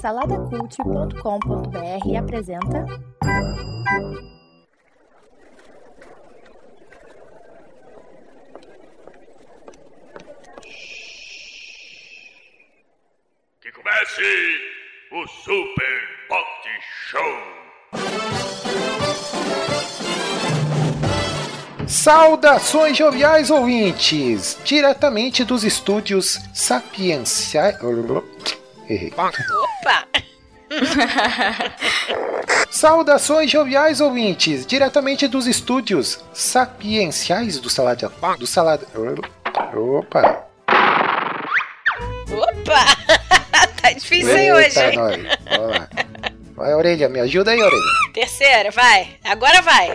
Saladacult.com.br apresenta. Que comece o Super Pot Show! Saudações joviais ouvintes! Diretamente dos estúdios Sapienciais. Errei. Opa! Saudações joviais ouvintes! Diretamente dos estúdios Sapienciais do Salada. Do Salada. Opa! Opa! tá difícil hein, hoje. Eita, nós. Vamos lá. Vai, orelha, me ajuda aí, orelha. Terceira, vai. Agora vai.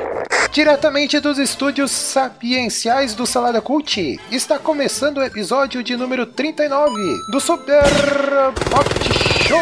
Diretamente dos estúdios sapienciais do Salada Cult, está começando o episódio de número 39 do Super Pocket Show!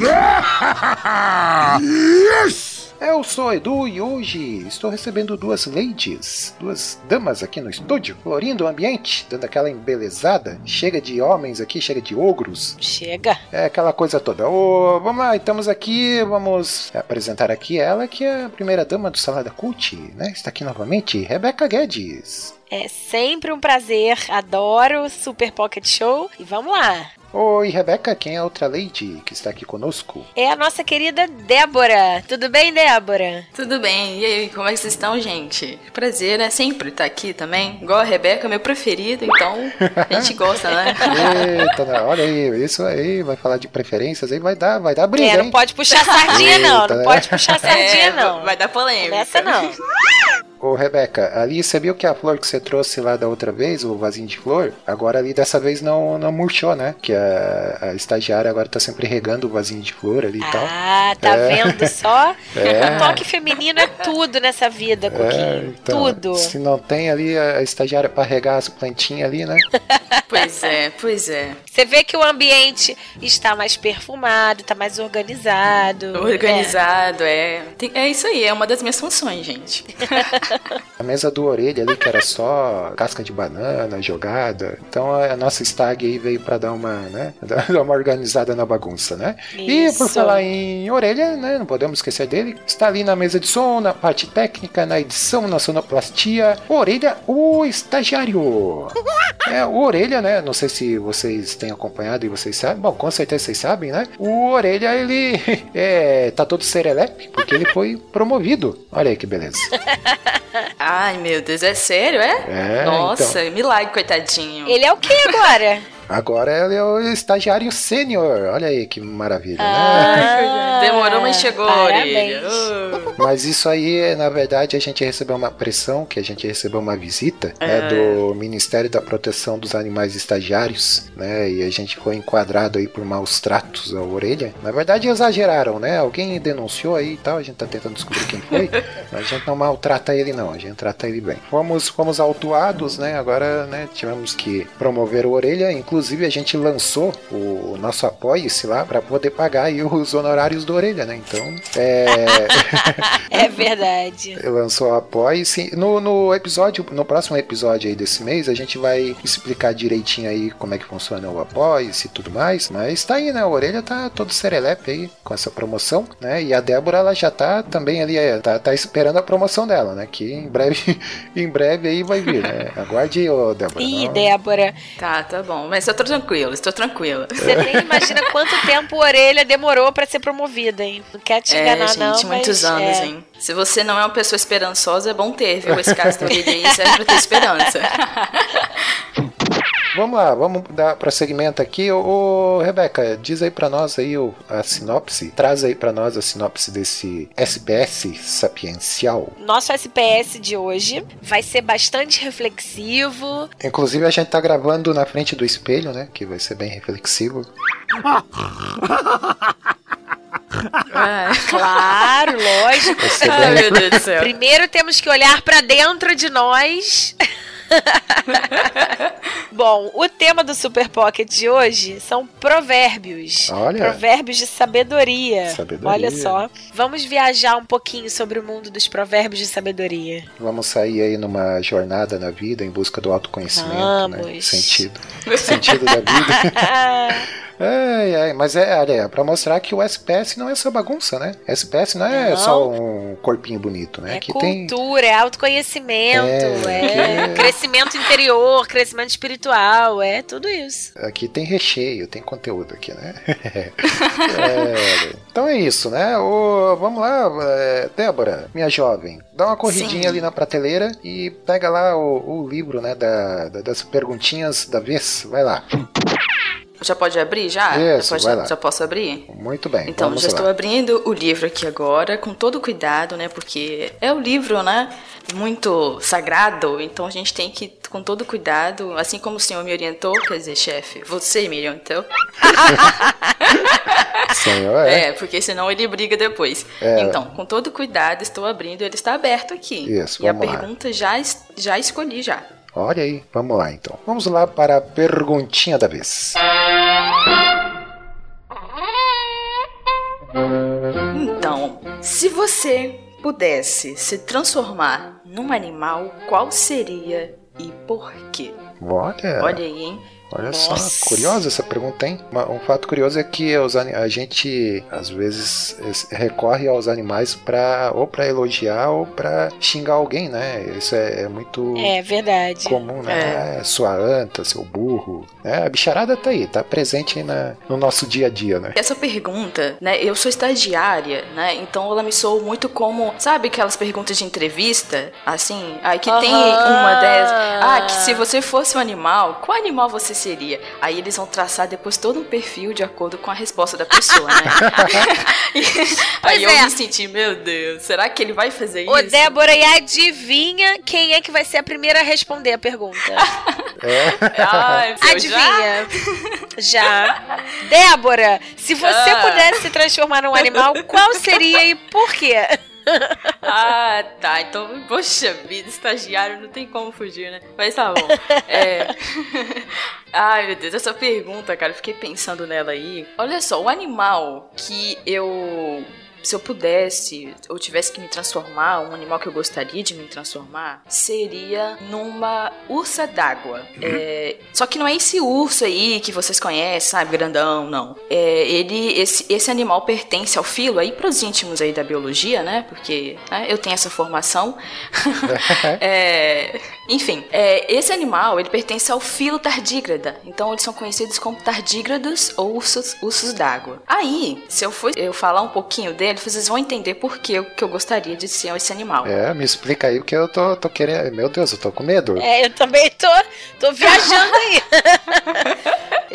yes! Eu sou Edu e hoje estou recebendo duas ladies, duas damas aqui no estúdio, florindo o ambiente, dando aquela embelezada. Chega de homens aqui, chega de ogros. Chega. É aquela coisa toda. Ô, vamos lá, estamos aqui, vamos apresentar aqui ela, que é a primeira dama do Salada Cult, né? Está aqui novamente, Rebeca Guedes. É sempre um prazer. Adoro o Super Pocket Show. E vamos lá. Oi, Rebeca, quem é a outra lady que está aqui conosco? É a nossa querida Débora. Tudo bem, Débora? Tudo bem. E aí, como é que vocês estão, gente? Prazer, né? Sempre estar aqui também. Igual a Rebeca, meu preferido, então a gente gosta, né? Eita, né? olha aí, isso aí, vai falar de preferências aí, vai dar, vai dar briga, É, não pode puxar sardinha, não. Eita, Não pode puxar sardinha, É, não. Vai dar polêmica. Nessa não. Ô, Rebeca, ali você viu que a flor que você trouxe lá da outra vez, o vasinho de flor, agora ali dessa vez não, não murchou, né? Que a, a estagiária agora tá sempre regando o vasinho de flor ali e tal. Ah, tá É. vendo só? É. O toque feminino é tudo nessa vida, É, Coquinho. então, tudo. Se não tem ali a estagiária pra regar as plantinhas ali, né? Pois é, pois é. Você vê que o ambiente está mais perfumado, está mais organizado. Organizado, é. Tem- é isso aí, é uma das minhas funções, gente. A mesa do orelha ali, que era só casca de banana jogada. Então a nossa stag aí veio pra dar uma, né? Dar uma organizada na bagunça, né? E por Isso. falar em orelha, né? Não podemos esquecer dele. Está ali na mesa de som, na parte técnica, na edição, na sonoplastia. Orelha, o estagiário. É, o Orelha, né? Não sei se vocês têm acompanhado e vocês sabem. Bom, com certeza vocês sabem, né? O Orelha, ele é, tá todo serelepe porque ele foi promovido. Olha aí que beleza. Ai, meu Deus, é sério, é? É, Nossa, milagre, coitadinho. Ele é o que agora? Agora ele é o estagiário sênior. Olha aí que maravilha, né? Ah, Demorou, mas chegou, orelha. parabéns. Mas isso aí, na verdade, a gente recebeu uma pressão, que a gente recebeu uma visita né, do Ministério da Proteção dos Animais Estagiários, né? E a gente foi enquadrado aí por maus tratos à orelha. Na verdade, exageraram, né? Alguém denunciou aí e tal, a gente tá tentando descobrir quem foi. mas a gente não maltrata ele, não, a gente trata ele bem. Fomos, fomos autuados, né? Agora, né, tivemos que promover o orelha. Inclusive, a gente lançou o nosso apoio-se lá para poder pagar aí os honorários do orelha, né? Então, é. É verdade. lançou o apoio-se. No, no episódio, no próximo episódio aí desse mês, a gente vai explicar direitinho aí como é que funciona o apoio-se e tudo mais. Mas tá aí, né? A orelha tá todo serelepe aí com essa promoção, né? E a Débora, ela já tá também ali, é, tá, tá esperando a promoção dela, né? Que em breve, em breve aí vai vir, né? Aguarde, ô Débora. Ih, Não- Débora, Tá, tá bom. Mas eu tô tranquila, estou tranquila. você nem imagina quanto tempo a orelha demorou pra ser promovida, hein? Não quer te É, enganar, gente, não. muitos mas, anos, é. hein? Se você não é uma pessoa esperançosa, é bom ter, viu? Esse caso do orelha aí serve pra ter esperança. Vamos lá, vamos dar prosseguimento aqui. Ô, ô, Rebeca, diz aí pra nós aí o- a sinopse, traz aí pra nós a sinopse desse SPS sapiencial. Nosso SPS de hoje vai ser bastante reflexivo. Inclusive a gente tá gravando na frente do espelho, né? Que vai ser bem reflexivo. Ai, Claro, lógico. Ai, meu Deus do céu. Primeiro temos que olhar pra dentro de nós. Bom, o tema do Super Pocket de hoje são provérbios. Olha. Provérbios de sabedoria. Sabedoria. Olha só. Vamos viajar um pouquinho sobre o mundo dos provérbios de sabedoria. Vamos sair aí numa jornada na vida em busca do autoconhecimento, né? Vamos. Sentido. Sentido da vida. Ai, ai, mas é, olha, é pra mostrar que o SPS não é só bagunça, né? SPS não é Não. só um corpinho bonito, né? É que tem. cultura, é autoconhecimento, É, é, crescimento interior, crescimento espiritual, é tudo isso. Aqui tem recheio, tem conteúdo aqui, né? É, então é isso, né? Ô, vamos lá, é, Débora, minha jovem, dá uma corridinha Sim. ali na prateleira e pega lá o, o livro, né, da, da- das perguntinhas da vez. Vai lá. Já pode abrir já? Isso, já, pode- vai lá. já posso abrir? Muito bem. Então, já lá. estou abrindo o livro aqui agora, com todo cuidado, né? Porque é o livro, né? Muito sagrado, então a gente tem que, com todo cuidado, assim como o senhor me orientou, quer dizer, chefe, você me orientou. Senhor, é. É, porque senão ele briga depois. É. Então, com todo cuidado, estou abrindo, ele está aberto aqui. Isso, e a lá. pergunta já, já escolhi já. Olha aí, vamos lá então. Vamos lá para a perguntinha da vez. Então, se você pudesse se transformar num animal, qual seria e por quê? Olha, Olha aí, hein? Olha Nossa. só, curiosa essa pergunta, hein? Um fato curioso é que os a gente às vezes es- recorre aos animais para ou para elogiar ou para xingar alguém, né? Isso é, é muito É verdade. comum, né? Sua anta, seu burro, né? A bicharada tá aí, tá presente aí na- no nosso dia a dia, né? Essa pergunta, né? Eu sou estagiária, né? Então ela me soou muito como, sabe aquelas perguntas de entrevista? Assim, aí que tem uma dessas. Ah, que se você fosse um animal, qual animal você seria? Aí eles vão traçar depois todo um perfil de acordo com a resposta da pessoa, né? aí eu é. me senti, meu Deus, será que ele vai fazer Ô, isso? Débora, e adivinha quem é que vai ser a primeira a responder a pergunta? Ai, eu já- Adivinha? Já. Débora, se você Ah. pudesse se transformar num animal, qual seria e por quê? Ah, tá. Então, poxa vida, estagiário não tem como fugir, né? Mas tá bom. É... Ai, meu Deus, essa pergunta, cara, eu fiquei pensando nela aí. Olha só, o animal que eu. Se eu pudesse, ou tivesse que me transformar, um animal que eu gostaria de me transformar, seria numa ursa d'água. É, só que não é esse urso aí que vocês conhecem, sabe, grandão, não. É, ele, esse, esse animal pertence ao filo, aí pros íntimos aí da biologia, né? Porque né, eu tenho essa formação. É, enfim, é, esse animal ele pertence ao filo tardígrada. Então eles são conhecidos como tardígrados ou ursos, ursos d'água. Aí, se eu for eu falar um pouquinho dele, vocês vão entender por que eu, que eu gostaria de ser esse animal. É, me explica aí porque eu tô, tô querendo. Meu Deus, eu tô com medo. É, eu também tô, tô viajando aí.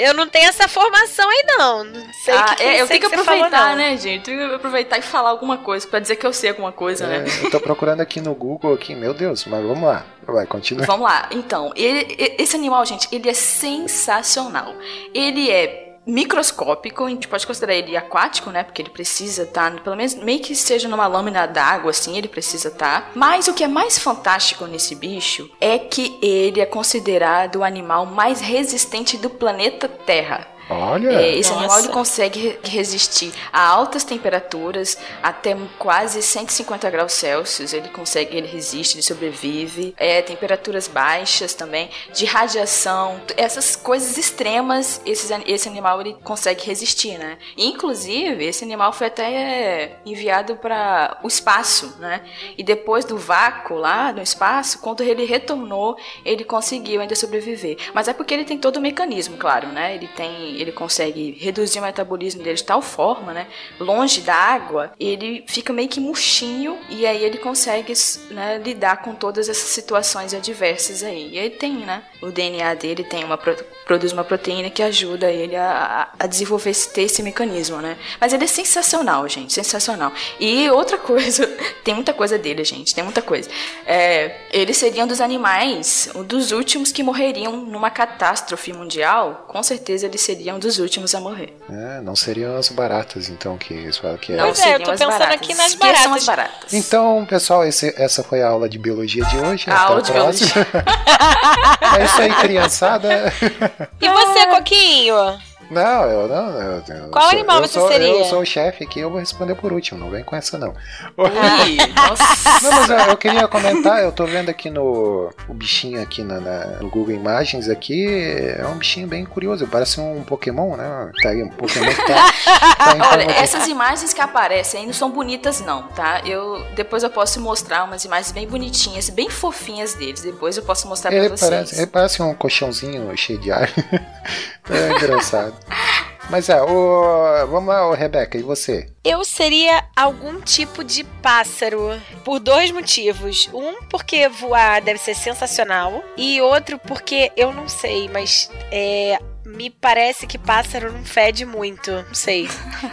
eu não tenho essa formação aí, não. Não sei Ah, que, é, eu sei tenho que falou, aproveitar, não. né, gente? Tenho que aproveitar e falar alguma coisa pra dizer que eu sei alguma coisa, É, né? eu tô procurando aqui no Google aqui, meu Deus, mas vamos lá. Vai, continua. Vamos lá. Então, ele- esse animal, gente, ele é sensacional. Ele é microscópico, a gente pode considerar ele aquático, né? Porque ele precisa estar, pelo menos, meio que seja numa lâmina d'água, assim, ele precisa estar. Mas o que é mais fantástico nesse bicho é que ele é considerado o animal mais resistente do planeta Terra. Olha, É, esse Nossa. animal ele consegue re- resistir a altas temperaturas, até quase 150 graus Celsius. Ele consegue, ele resiste, ele sobrevive. É, temperaturas baixas também, de radiação, essas coisas extremas, esses esse animal ele consegue resistir, né? Inclusive, esse animal foi até é, enviado para o espaço, né? E depois do vácuo lá no espaço, quando ele retornou, ele conseguiu ainda sobreviver. Mas é porque ele tem todo o mecanismo, claro, né? Ele tem, ele consegue reduzir o metabolismo dele de tal forma, né? Longe da água, ele fica meio que murchinho e aí ele consegue né, lidar com todas essas situações adversas aí. E ele tem, né? O DNA dele tem uma produz uma proteína que ajuda ele a, a desenvolver esse, ter esse mecanismo, né? Mas ele é sensacional, gente, sensacional. E outra coisa, tem muita coisa dele, gente, tem muita coisa. É, ele seria um dos animais, um dos últimos que morreriam numa catástrofe mundial. Com certeza ele seria um dos últimos a morrer. É, não seriam as baratas, então, que eles falam que é. Não Pois é, eu tô as pensando baratas. aqui nas baratas. as baratas. Então, pessoal, esse- essa foi a aula de biologia de hoje. A Até aula de próxima. é isso aí, criançada. E você, Coquinho? Não, eu não. Eu, eu Qual sou, animal eu você sou, seria? Eu sou o chefe aqui, eu vou responder por último, não vem com essa não. Ih, nossa. Não, mas eu, eu queria comentar, eu tô vendo aqui no o bichinho aqui na, na- no Google Imagens aqui, é um bichinho bem curioso, parece um Pokémon, né? Tá aí, um Pokémon que tá, tá Olha, de- essas imagens que aparecem aí não são bonitas não, tá? Eu depois eu posso mostrar umas imagens bem bonitinhas, bem fofinhas deles. Depois eu posso mostrar ele pra vocês. parece, ele parece um colchãozinho cheio de ar. é engraçado. Mas é, o, vamos lá, Rebeca, e você? Eu seria algum tipo de pássaro por dois motivos. Um, porque voar deve ser sensacional. E outro, porque eu não sei, mas é, me parece que pássaro não fede muito. Não sei.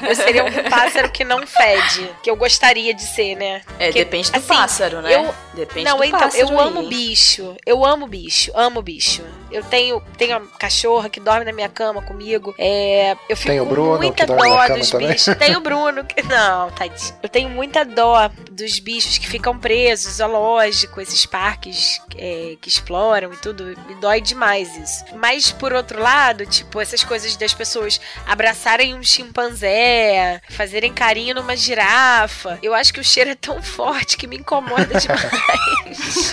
Eu seria um pássaro que não fede. Que eu gostaria de ser, né? É, Porque, depende do assim, pássaro, né? eu- Depende não, do então, pássaro eu amo aí. bicho. Eu amo bicho. Amo bicho. Eu tenho, tenho uma cachorra que dorme na minha cama comigo. É, eu fico Tem o com Bruno, muita dorme na dó dos bichos. Tem o Bruno. Que... Não, tadinho. Eu tenho muita dó dos bichos que ficam presos, zoológico, esses parques é, que exploram e tudo. Me dói demais isso. Mas, por outro lado, tipo, essas coisas das pessoas abraçarem um chimpanzé, fazerem carinho numa girafa. Eu acho que o cheiro é tão forte que me incomoda demais.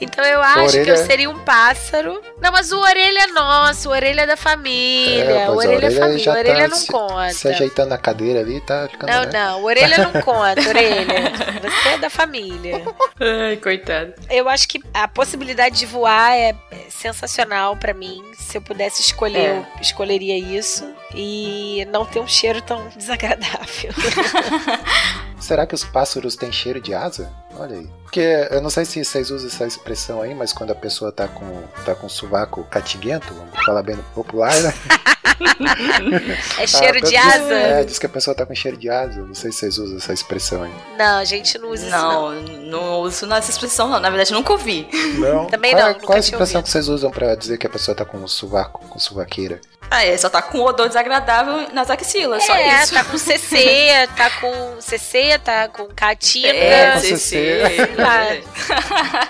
então eu acho que eu Orelha- seria um pássaro. Não, mas o orelha é nosso, o orelha é da família. É, o a orelha é orelha família, já o orelha tá não se- conta. Se ajeitando na cadeira ali, tá ficando. Não, né? não, orelha não conta, orelha. Você é da família. Ai, coitado. Eu acho que a possibilidade de voar é é sensacional pra mim. Se eu pudesse escolher, É. eu escolheria isso. E não ter um cheiro tão desagradável. Será que os pássaros têm cheiro de asa? Olha aí. Porque eu não sei se vocês usam essa expressão aí, mas quando a pessoa tá com, tá com sovaco catiguento, vamos falar bem popular, né? É cheiro Ah, de diz- asa? É, diz que a pessoa tá com cheiro de asa. Não sei se vocês usam essa expressão aí. Não, a gente não usa isso. Não. Não, não uso nessa expressão, não. Na verdade, nunca ouvi. Não? Também qual, não, é- Qual é a tinha expressão ouvido. que vocês usam pra dizer que a pessoa tá com sovaco, com sovaqueira? Ah, é, só tá com odor desagradável nas axilas, só é, isso. tá com CC, tá com CC, tá com catina. É, com CC. CC. Ah.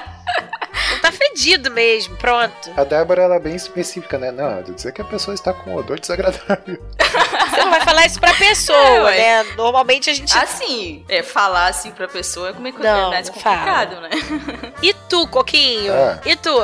Não tá fedido mesmo, pronto. A Débora ela é bem específica, né? Não, dizer que a pessoa está com odor desagradável. Você não vai falar isso pra É, pessoa, ué. né? Normalmente a gente. Assim, é, falar assim pra pessoa é como é que Não, é mais complicado, né? E tu, Coquinho? Ah. E tu?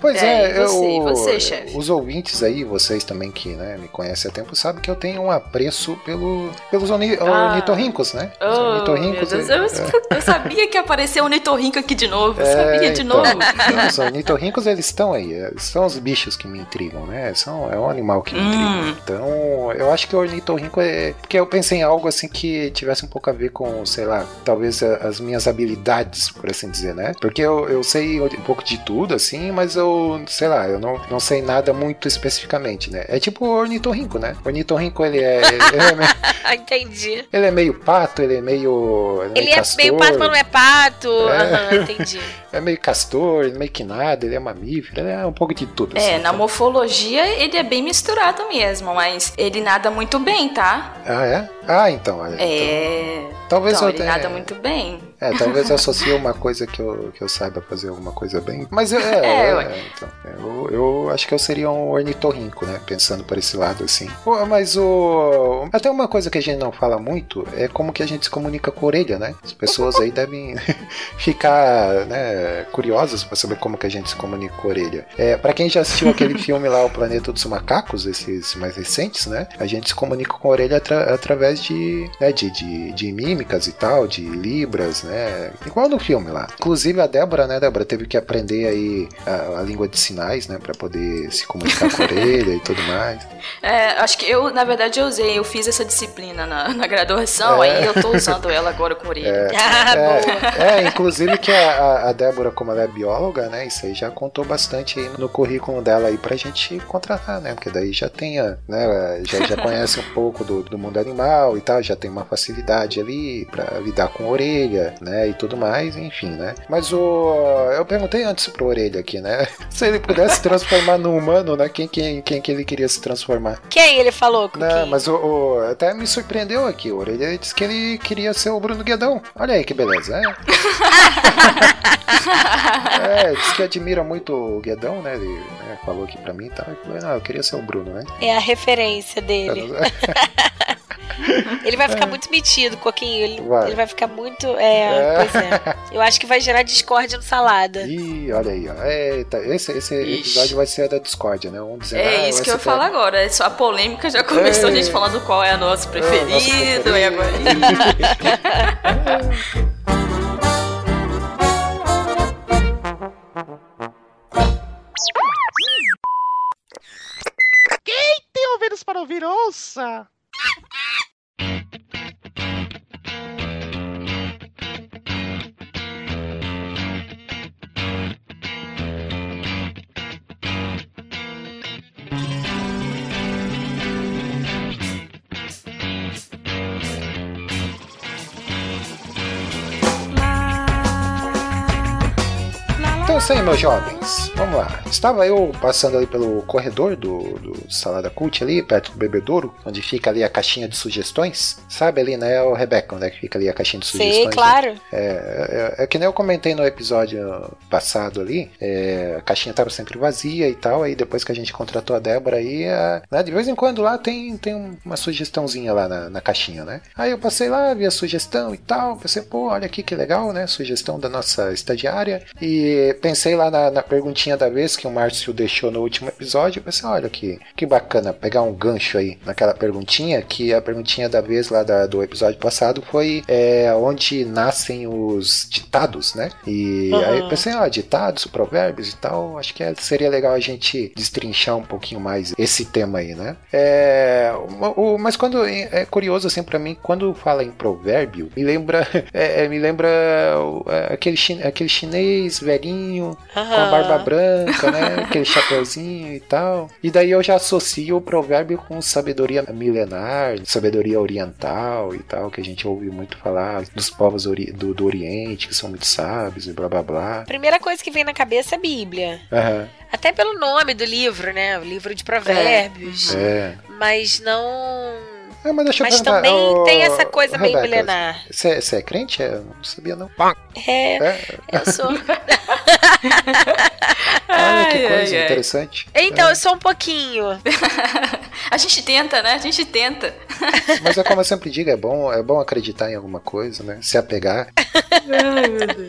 Pois É, é, você, eu, você, chefe? os ouvintes aí, vocês também que né, me conhecem há tempo, sabem que eu tenho um apreço pelo, pelos orni, Ah. ornitorrincos, né? Os Oh, meu ornitorrincos. Deus, eu, é- eu sabia que apareceu o Nitorrinco aqui de novo. Eu É, sabia de então, novo. não, os ornitorrincos, eles estão aí. é, São os bichos que me intrigam, né? São, é um animal que me intriga. Hum, Então, eu acho que o ornitorrinco é. Porque eu pensei em algo assim que tivesse um pouco a ver com, sei lá, talvez as minhas habilidades, por assim dizer, né? Porque eu, eu sei um pouco de tudo, assim, mas eu, sei lá, eu não, não sei nada muito especificamente, né? É tipo o ornitorrinco, né? O ornitorrinco, ele é. Ele é, meio, Ah, entendi. ele é meio pato, ele é meio. Ele, Ele é castor, meio pato, mas não é pato. É. Aham, entendi. é meio castor, ele é meio que nada, ele é mamífero, ele é um pouco de tudo. É, assim, na tá? morfologia ele é bem misturado mesmo, mas ele nada muito bem, tá? Ah, é? Ah, então, olha. então, É. talvez Então, eu tenha. nada muito bem. É, talvez eu associe uma coisa que eu, que eu saiba fazer alguma coisa bem. Mas eu, é, É, é, então, eu, eu acho que eu seria um ornitorrinco, né? Pensando por esse lado assim. Pô, mas o. Até uma coisa que a gente não fala muito é como que a gente se comunica com a orelha, né? As pessoas aí devem ficar né, curiosas pra saber como que a gente se comunica com a orelha. É, para quem já assistiu aquele filme lá, O Planeta dos Macacos, esses mais recentes, né? A gente se comunica com a orelha atra- através de, né, de, de, de mímicas e tal, de libras, né? Igual no filme lá. Inclusive a Débora, né, Débora, teve que aprender aí a, a língua de sinais, né, para poder se comunicar com a orelha e tudo mais. É, acho que eu, na verdade, eu usei, eu fiz essa disciplina na, na graduação, É. aí eu tô usando ela agora com orelha. Ah, boa. É, é, inclusive que a, a- Débora, como ela é bióloga, né, isso aí já contou bastante aí no currículo dela aí pra gente contratar, né, porque daí já tem, a, né, já, já conhece um pouco do, do mundo animal e tal, já tem uma facilidade ali pra lidar com a orelha, né? E tudo mais, enfim, né? Mas o. Eu perguntei antes pro Orelha aqui, né? Se ele pudesse se transformar num humano, né? Quem, quem, quem que ele queria se transformar? Quem ele falou? Com Não, quem? mas o, o- até me surpreendeu aqui. O Orelha disse que ele queria ser o Bruno Guedão. Olha aí que beleza, é. é, disse que admira muito o Guedão, né? Ele né, falou aqui pra mim e tal. Eu queria ser o Bruno, né? É a referência dele. Ele vai ficar muito metido, Coquinho. Ele Vai. ele vai ficar muito. É, É. pois é. Eu acho que vai gerar discórdia no salada. Ih, olha aí, ó. Eita, esse, esse episódio vai ser a da discórdia, né? Um dizendo, ah, É isso que eu falo agora. é Só a polêmica já começou a É. gente falando qual é a nosso É, preferido. nosso E agora. Tem ouvidos para ouvir, ouça! Isso aí, meus jovens. Vamos lá. Estava eu passando ali pelo corredor do, do Salada Cult ali, perto do bebedouro, onde fica ali a caixinha de sugestões. Sabe ali, né, o Rebeca, onde é que fica ali a caixinha de sugestões? Sei, né? claro. É, é, é que nem eu comentei no episódio passado ali, é, a caixinha estava sempre vazia e tal, aí depois que a gente contratou a Débora aí, a- né, de vez em quando lá tem, tem um- uma sugestãozinha lá na, na caixinha, né? Aí eu passei lá, vi a sugestão e tal, pensei, pô, olha aqui que legal, né? Sugestão da nossa estagiária. E pensei lá na, na perguntinha da vez que o Márcio deixou no último episódio, pensei, olha que, que bacana, pegar um gancho aí naquela perguntinha, que a perguntinha da vez lá da- do episódio passado foi é, onde nascem os ditados, né? E Aham. aí eu pensei, ó, ditados, provérbios e tal, acho que é- seria legal a gente destrinchar um pouquinho mais esse tema aí, né? É, o, o- mas quando é curioso assim pra mim, quando fala em provérbio, me lembra, é, é, me lembra é, aquele, aquele chinês velhinho com a barba branca, né? Aquele chapeuzinho e tal. E daí eu já associo o provérbio com sabedoria milenar, sabedoria oriental e tal, que a gente ouve muito falar dos povos ori- do, do Oriente, que são muito sábios e blá blá blá. Primeira coisa que vem na cabeça é a Bíblia. Aham, Até pelo nome do livro, né? O livro de provérbios. é. Mas não. É, mas deixa eu Mas também ô, tem essa coisa meio Rebeca, milenar. Você você é crente? É, eu não sabia não. É, É, eu sou. olha que Ai, coisa ai, ai. interessante. Então, eu sou um pouquinho. A gente tenta, né? A gente tenta. Mas é como eu sempre digo, é bom, é bom acreditar em alguma coisa, né? Se apegar.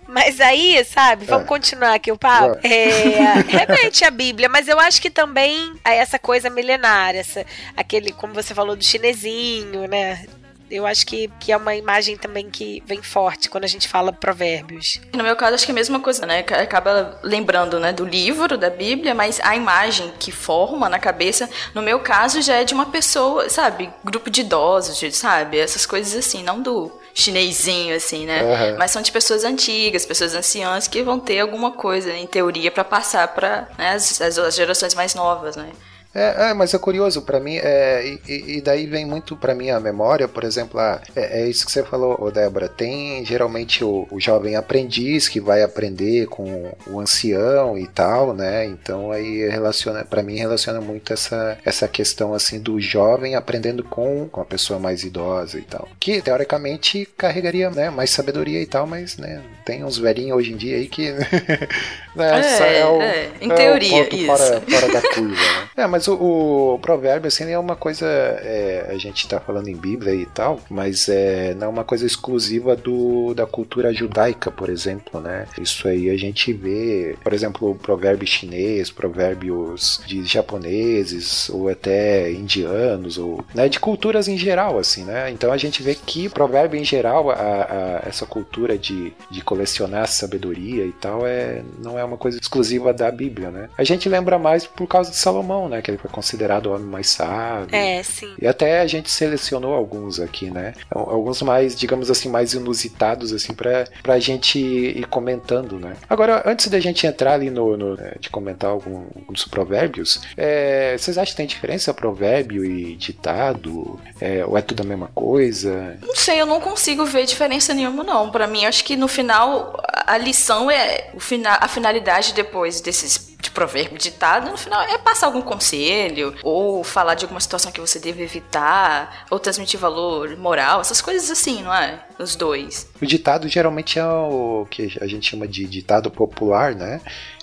Mas aí, sabe, vamos É. continuar aqui o papo. É, realmente a Bíblia, mas eu acho que também é essa coisa milenar, essa, aquele, como você falou, do chinesinho, né? Eu acho que, que é uma imagem também que vem forte quando a gente fala provérbios. No meu caso, acho que é a mesma coisa, né? Acaba lembrando, né, do livro, da Bíblia, mas a imagem que forma na cabeça, no meu caso, já é de uma pessoa, sabe? Grupo de idosos, sabe? Essas coisas assim, não do chinesinho, assim, né? Aham. Mas são de pessoas antigas, pessoas anciãs que vão ter alguma coisa, em teoria, pra passar pra né, as, as- as gerações mais novas, né? É, é, mas é curioso, pra mim, é, e- e, daí vem muito pra mim a memória, por exemplo, ah, é, é isso que você falou, Débora, tem geralmente o, o jovem aprendiz que vai aprender com o ancião e tal, né, então aí relaciona, pra mim relaciona muito essa, essa questão assim do jovem aprendendo com, com a pessoa mais idosa e tal, que teoricamente carregaria, né, mais sabedoria e tal, mas, né, tem uns velhinhos hoje em dia aí que, né, É, é o, é, em é teoria, ponto isso. Fora, fora da curva, né? É, mas o, o provérbio, assim, é uma coisa. é, a gente tá falando em Bíblia e tal, mas é, não é uma coisa exclusiva do, da cultura judaica, por exemplo, né? Isso aí a gente vê, por exemplo, o provérbio chinês, provérbios de japoneses, ou até indianos, ou né, de culturas em geral, assim, né? Então a gente vê que provérbio em geral, a, a- essa cultura de, de colecionar sabedoria e tal, é, não é uma coisa exclusiva da Bíblia, né? A gente lembra mais por causa de Salomão, né? Ele foi considerado o homem mais sábio. É, sim. E até a gente selecionou alguns aqui, né? Alguns mais, digamos assim, mais inusitados, assim, pra, pra gente ir comentando, né? Agora, antes da gente entrar ali no, no é, de comentar algum, alguns provérbios, é, vocês acham que tem diferença provérbio e ditado? É, ou é tudo a mesma coisa? Não sei, eu não consigo ver diferença nenhuma, não. Para mim, acho que no final a lição é o final, a finalidade depois desses de provérbio ditado, no final é passar algum conselho, ou falar de alguma situação que você deve evitar, ou transmitir valor moral, essas coisas assim, não é? Os dois. O ditado geralmente é o que a gente chama de ditado popular, né?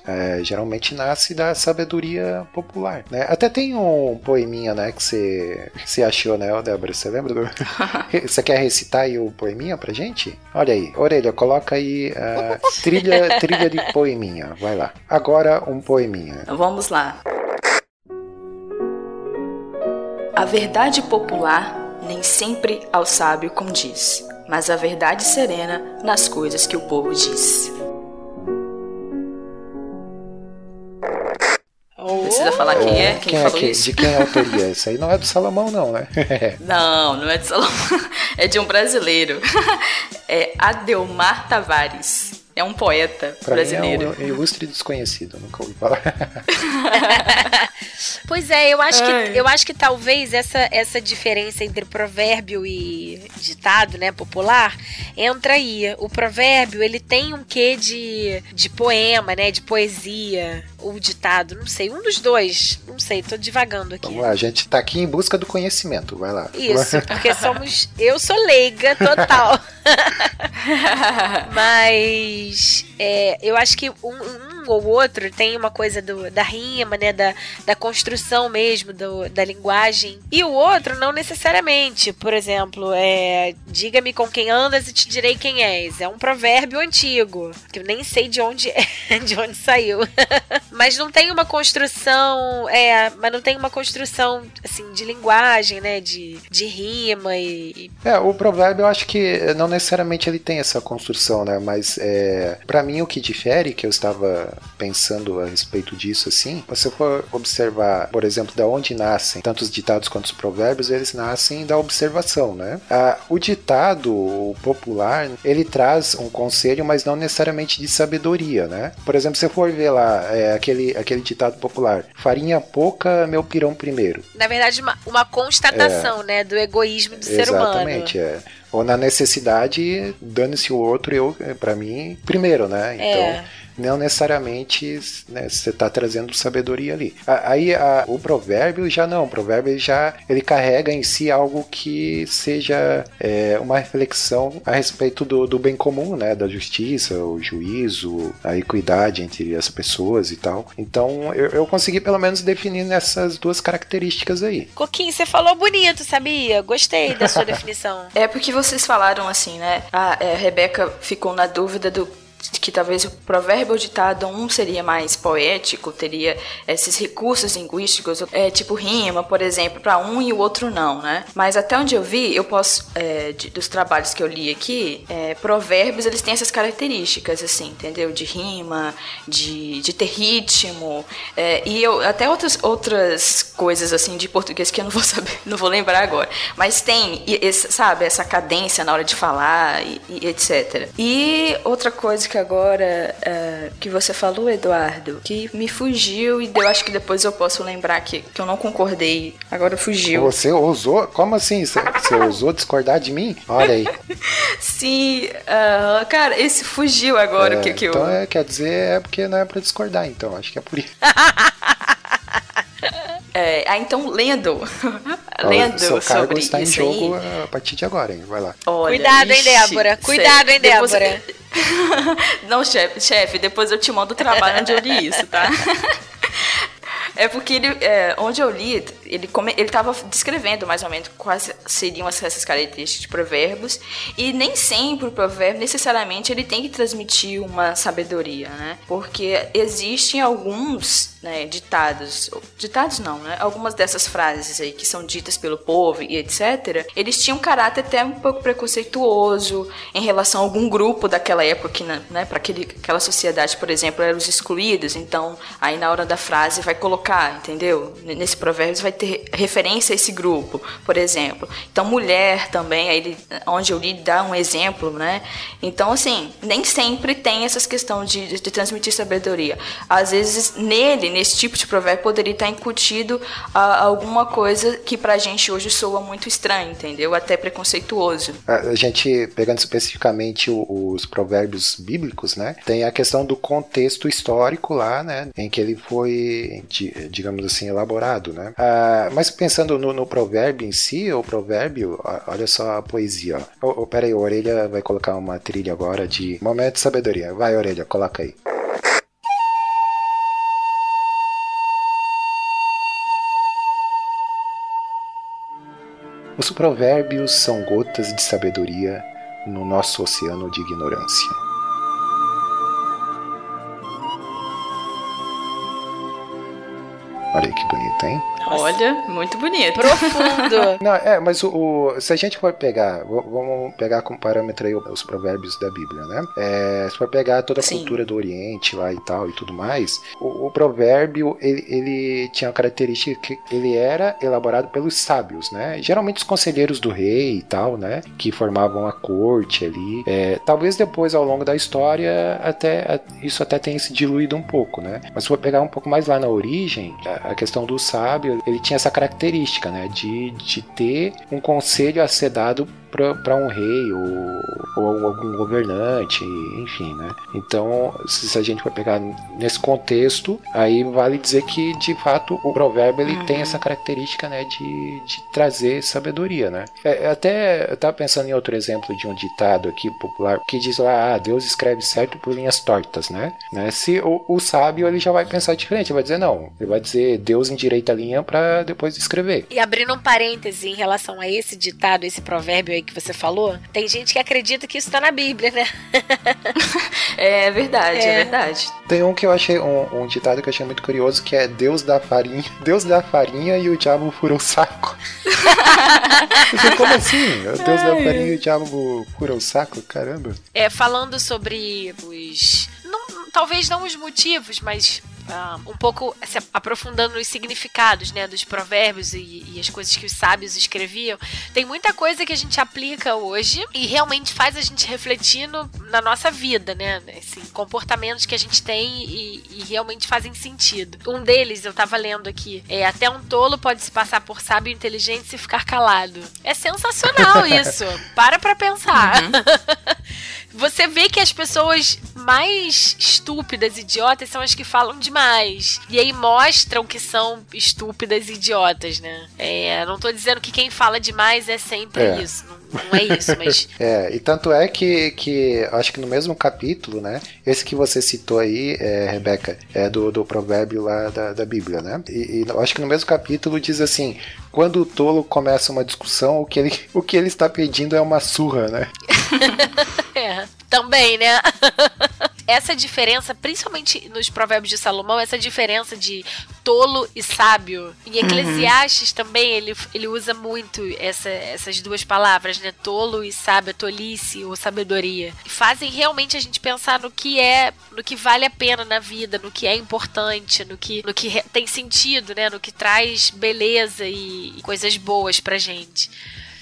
É, geralmente nasce da sabedoria popular, né? Até tem um poeminha, né, que você, você achou, né, Débora? Você lembra? Você quer recitar aí o poeminha pra gente? Olha aí, orelha, coloca aí uh, trilha, trilha de poeminha, vai lá. Agora um poeminha. Vamos lá. A verdade popular nem sempre ao sábio condiz, mas a verdade serena nas coisas que o povo diz. Precisa falar quem é? Quem, quem falou é, quem, isso? De quem é a autoria? Isso aí não é do Salomão, não, né? não, não é de Salomão. É de um brasileiro. É Adelmar Tavares. É um poeta pra brasileiro. Mim é um ilustre desconhecido, nunca ouvi falar. pois é, eu acho, que, eu acho que talvez essa, essa diferença entre provérbio e ditado, né, popular, entra aí. O provérbio, ele tem um quê de, de poema, né, de poesia, ou ditado, não sei, um dos dois, não sei, tô divagando aqui. Vamos lá, a gente tá aqui em busca do conhecimento, vai lá. Isso, porque somos, eu sou leiga total. Mas é, eu acho que um, um, ou outro tem uma coisa do, da rima, né? Da, da construção mesmo, do, da linguagem. E o outro não necessariamente. Por exemplo, é diga-me com quem andas e te direi quem és. É um provérbio antigo, que eu nem sei de onde é, de onde saiu. mas não tem uma construção, é, mas não tem uma construção assim de linguagem, né? De, de rima e. É, o provérbio eu acho que não necessariamente ele tem essa construção, né? Mas é, para mim o que difere, que eu estava pensando a respeito disso assim, você for observar, por exemplo, da onde nascem tanto os ditados quanto os provérbios, eles nascem da observação, né? Ah, o ditado o popular, ele traz um conselho, mas não necessariamente de sabedoria, né? Por exemplo, se for ver lá é, aquele, aquele ditado popular, farinha pouca, meu pirão primeiro. Na verdade, uma, uma constatação, é, né, do egoísmo do ser humano. Exatamente, é ou na necessidade, dane-se o outro, eu, para mim, primeiro, né? Então, é não necessariamente né, você está trazendo sabedoria ali. Aí a, o provérbio já não, o provérbio já ele carrega em si algo que seja é, uma reflexão a respeito do, do, bem comum, né, da justiça, o juízo, a equidade entre as pessoas e tal. Então eu, eu consegui pelo menos definir nessas duas características aí. Coquinho, você falou bonito, sabia? Gostei da sua definição. É porque vocês falaram assim, né? A, a Rebeca ficou na dúvida do que talvez o provérbio ditado um seria mais poético, teria esses recursos linguísticos, é, tipo rima, por exemplo, para um e o outro não, né? Mas até onde eu vi, eu posso, é, de, dos trabalhos que eu li aqui, é, provérbios eles têm essas características, assim, entendeu? De rima, de, de ter ritmo, é, e eu, até outras, outras coisas, assim, de português que eu não vou saber, não vou lembrar agora, mas tem, esse, sabe, essa cadência na hora de falar e, e etc. E outra coisa que agora uh, que você falou, Eduardo, que me fugiu e eu acho que depois eu posso lembrar que, que eu não concordei. Agora fugiu. Você ousou? Como assim? Você, você ousou discordar de mim? Olha aí. Sim, uh, cara, esse fugiu agora é, o que, que então eu. É, quer dizer, é porque não é pra discordar, então. Acho que é por isso. É, ah, então lendo. lendo seu cargo sobre está em isso jogo aí. a partir de agora, hein? Vai lá. Olha, Cuidado, hein, Débora? Cuidado, hein, depois- Débora? Não, chefe, chefe, depois eu te mando o trabalho onde eu li isso, tá? É porque ele, é, onde eu li, ele come, ele estava descrevendo mais ou menos quais seriam essas características de provérbios e nem sempre o provérbio necessariamente ele tem que transmitir uma sabedoria, né? Porque existem alguns né, ditados, ditados não, né? Algumas dessas frases aí que são ditas pelo povo e etc. Eles tinham um caráter até um pouco preconceituoso em relação a algum grupo daquela época, que, né? Para aquela sociedade, por exemplo, eram os excluídos. Então, aí na hora da frase vai colocar, entendeu? Nesse provérbio vai ter referência a esse grupo, por exemplo. Então, mulher também, aí onde eu li dá um exemplo, né? Então, assim, nem sempre tem essas questões de, de, de transmitir sabedoria. Às vezes, nele nesse tipo de provérbio poderia estar incutido a, alguma coisa que pra gente hoje soa muito estranho, entendeu? Até preconceituoso. A, gente, pegando especificamente os provérbios bíblicos, né? Tem a questão do contexto histórico lá, né? Em que ele foi, digamos assim, elaborado, né? Ah, mas pensando no, no, provérbio em si, o provérbio, olha só a poesia. Oh, oh, pera aí, a orelha vai colocar uma trilha agora de momento de sabedoria. Vai, orelha, coloca aí. Os provérbios são gotas de sabedoria no nosso oceano de ignorância. Olha que bonito, hein? Olha, muito bonito. Profundo. Não, é, mas o, o, se a gente for pegar, vamos pegar como parâmetro aí os provérbios da Bíblia, né? É, se for pegar toda a Sim. cultura do Oriente lá e tal e tudo mais, o, o provérbio, ele, ele, tinha a característica que ele era elaborado pelos sábios, né? Geralmente os conselheiros do rei e tal, né? Que formavam a corte ali. É, talvez depois, ao longo da história, até isso até tenha se diluído um pouco, né? Mas se for pegar um pouco mais lá na origem, a, questão do sábio ele tinha essa característica, né, de, de ter um conselho a ser dado para um rei ou, ou, algum governante, enfim, né? Então, se a gente for pegar nesse contexto, aí vale dizer que de fato o provérbio ele uhum. tem essa característica, né, de, de trazer sabedoria, né? É, até eu tava pensando em outro exemplo de um ditado aqui popular que diz lá, ah, Deus escreve certo por linhas tortas, né? né? Se o, o sábio ele já vai pensar diferente, ele vai dizer não, ele vai dizer Deus endireita a linha para depois escrever. E abrindo um parêntese em relação a esse ditado, esse provérbio aí que você falou, tem gente que acredita que isso tá na Bíblia, né? é verdade, é. é. verdade. Tem um que eu achei, um, um, ditado que eu achei muito curioso, que é Deus dá farinha, Deus dá farinha e o diabo fura o saco. Falei, como assim? Deus dá farinha e o diabo fura o saco? Caramba. É, falando sobre os... Não, talvez não os motivos, mas um pouco se aprofundando nos significados, né, dos provérbios e, e, as coisas que os sábios escreviam, tem muita coisa que a gente aplica hoje e realmente faz a gente refletir no, na nossa vida, né, assim, comportamentos que a gente tem e, e, realmente fazem sentido. Um deles, eu tava lendo aqui, é até um tolo pode se passar por sábio inteligente se ficar calado. É sensacional isso. Para pra pensar. Uhum. Você vê que as pessoas mais estúpidas, idiotas, são as que falam demais. E aí mostram que são estúpidas e idiotas, né? É, não tô dizendo que quem fala demais é sempre é. isso. Não, não é isso, mas. é, e tanto é que, que acho que no mesmo capítulo, né? Esse que você citou aí, é, Rebeca, é do, do provérbio lá da, da Bíblia, né? E, e acho que no mesmo capítulo diz assim: quando o tolo começa uma discussão, o que ele, o que ele está pedindo é uma surra, né? também, né? essa diferença, principalmente nos provérbios de Salomão, essa diferença de tolo e sábio. Em uhum. Eclesiastes uhum. também ele, ele usa muito essa, essas duas palavras, né? Tolo e sábio, tolice ou sabedoria. E fazem realmente a gente pensar no que é, no que vale a pena na vida, no que é importante, no que, no que tem sentido, né? No que traz beleza e, e coisas boas pra gente.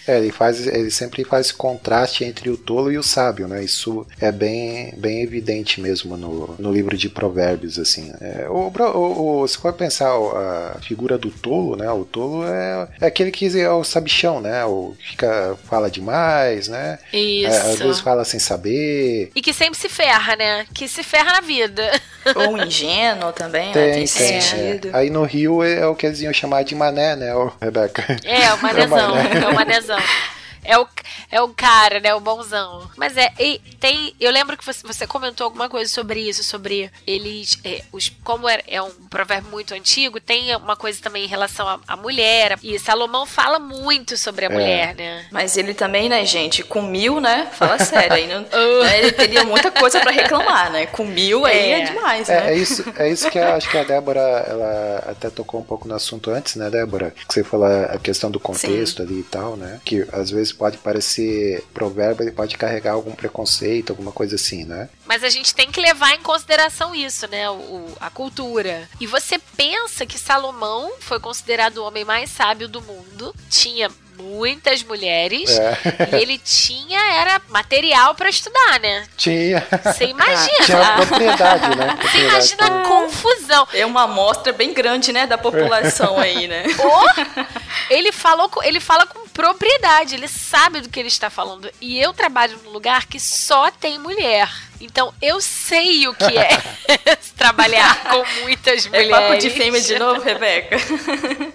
É, ele faz, ele sempre faz esse contraste entre o tolo e o sábio, né? Isso é bem, bem evidente mesmo no, no livro de Provérbios, assim. É, o, o, o, se for pensar a figura do tolo, né? O tolo é, é aquele que é o sabichão, né? O fica fala demais, né? Isso. É, às vezes fala sem saber. E que sempre se ferra, né? Que se ferra na vida. Ou ingênuo também, tem, né? Tem, tem sentido. É. Aí no Rio é o que eles iam chamar de mané, né, Rebeca? É, o manezão. É o myself. É o, é o cara, né? O bonzão. Mas é, e tem. Eu lembro que você, você comentou alguma coisa sobre isso, sobre eles. É, os, como é, é um provérbio muito antigo, tem uma coisa também em relação à, mulher. E Salomão fala muito sobre a É. mulher, né? Mas ele também, né, gente, com mil, né? Fala sério, aí não, né, ele teria muita coisa pra reclamar, né? Com mil aí é, É. demais, É, né? é isso, é isso que eu acho que a Débora, ela até tocou um pouco no assunto antes, né, Débora? Que você falou a questão do contexto ali e tal, né? Que às vezes pode parecer provérbio, ele pode carregar algum preconceito, alguma coisa assim, né? Mas a gente tem que levar em consideração isso, né? O, a cultura. E você pensa que Salomão foi considerado o homem mais sábio do mundo, tinha muitas mulheres É. e ele tinha era material pra estudar, né? Tinha, Você imagina? tinha propriedade, né? Você imagina a confusão. É uma amostra bem grande, né, da população aí, né? Oh, ele falou, com- ele fala com propriedade, ele sabe do que ele está falando. E eu trabalho num lugar que só tem mulher. Então eu sei o que é trabalhar com muitas É mulheres. papo de fêmea de novo, Rebeca?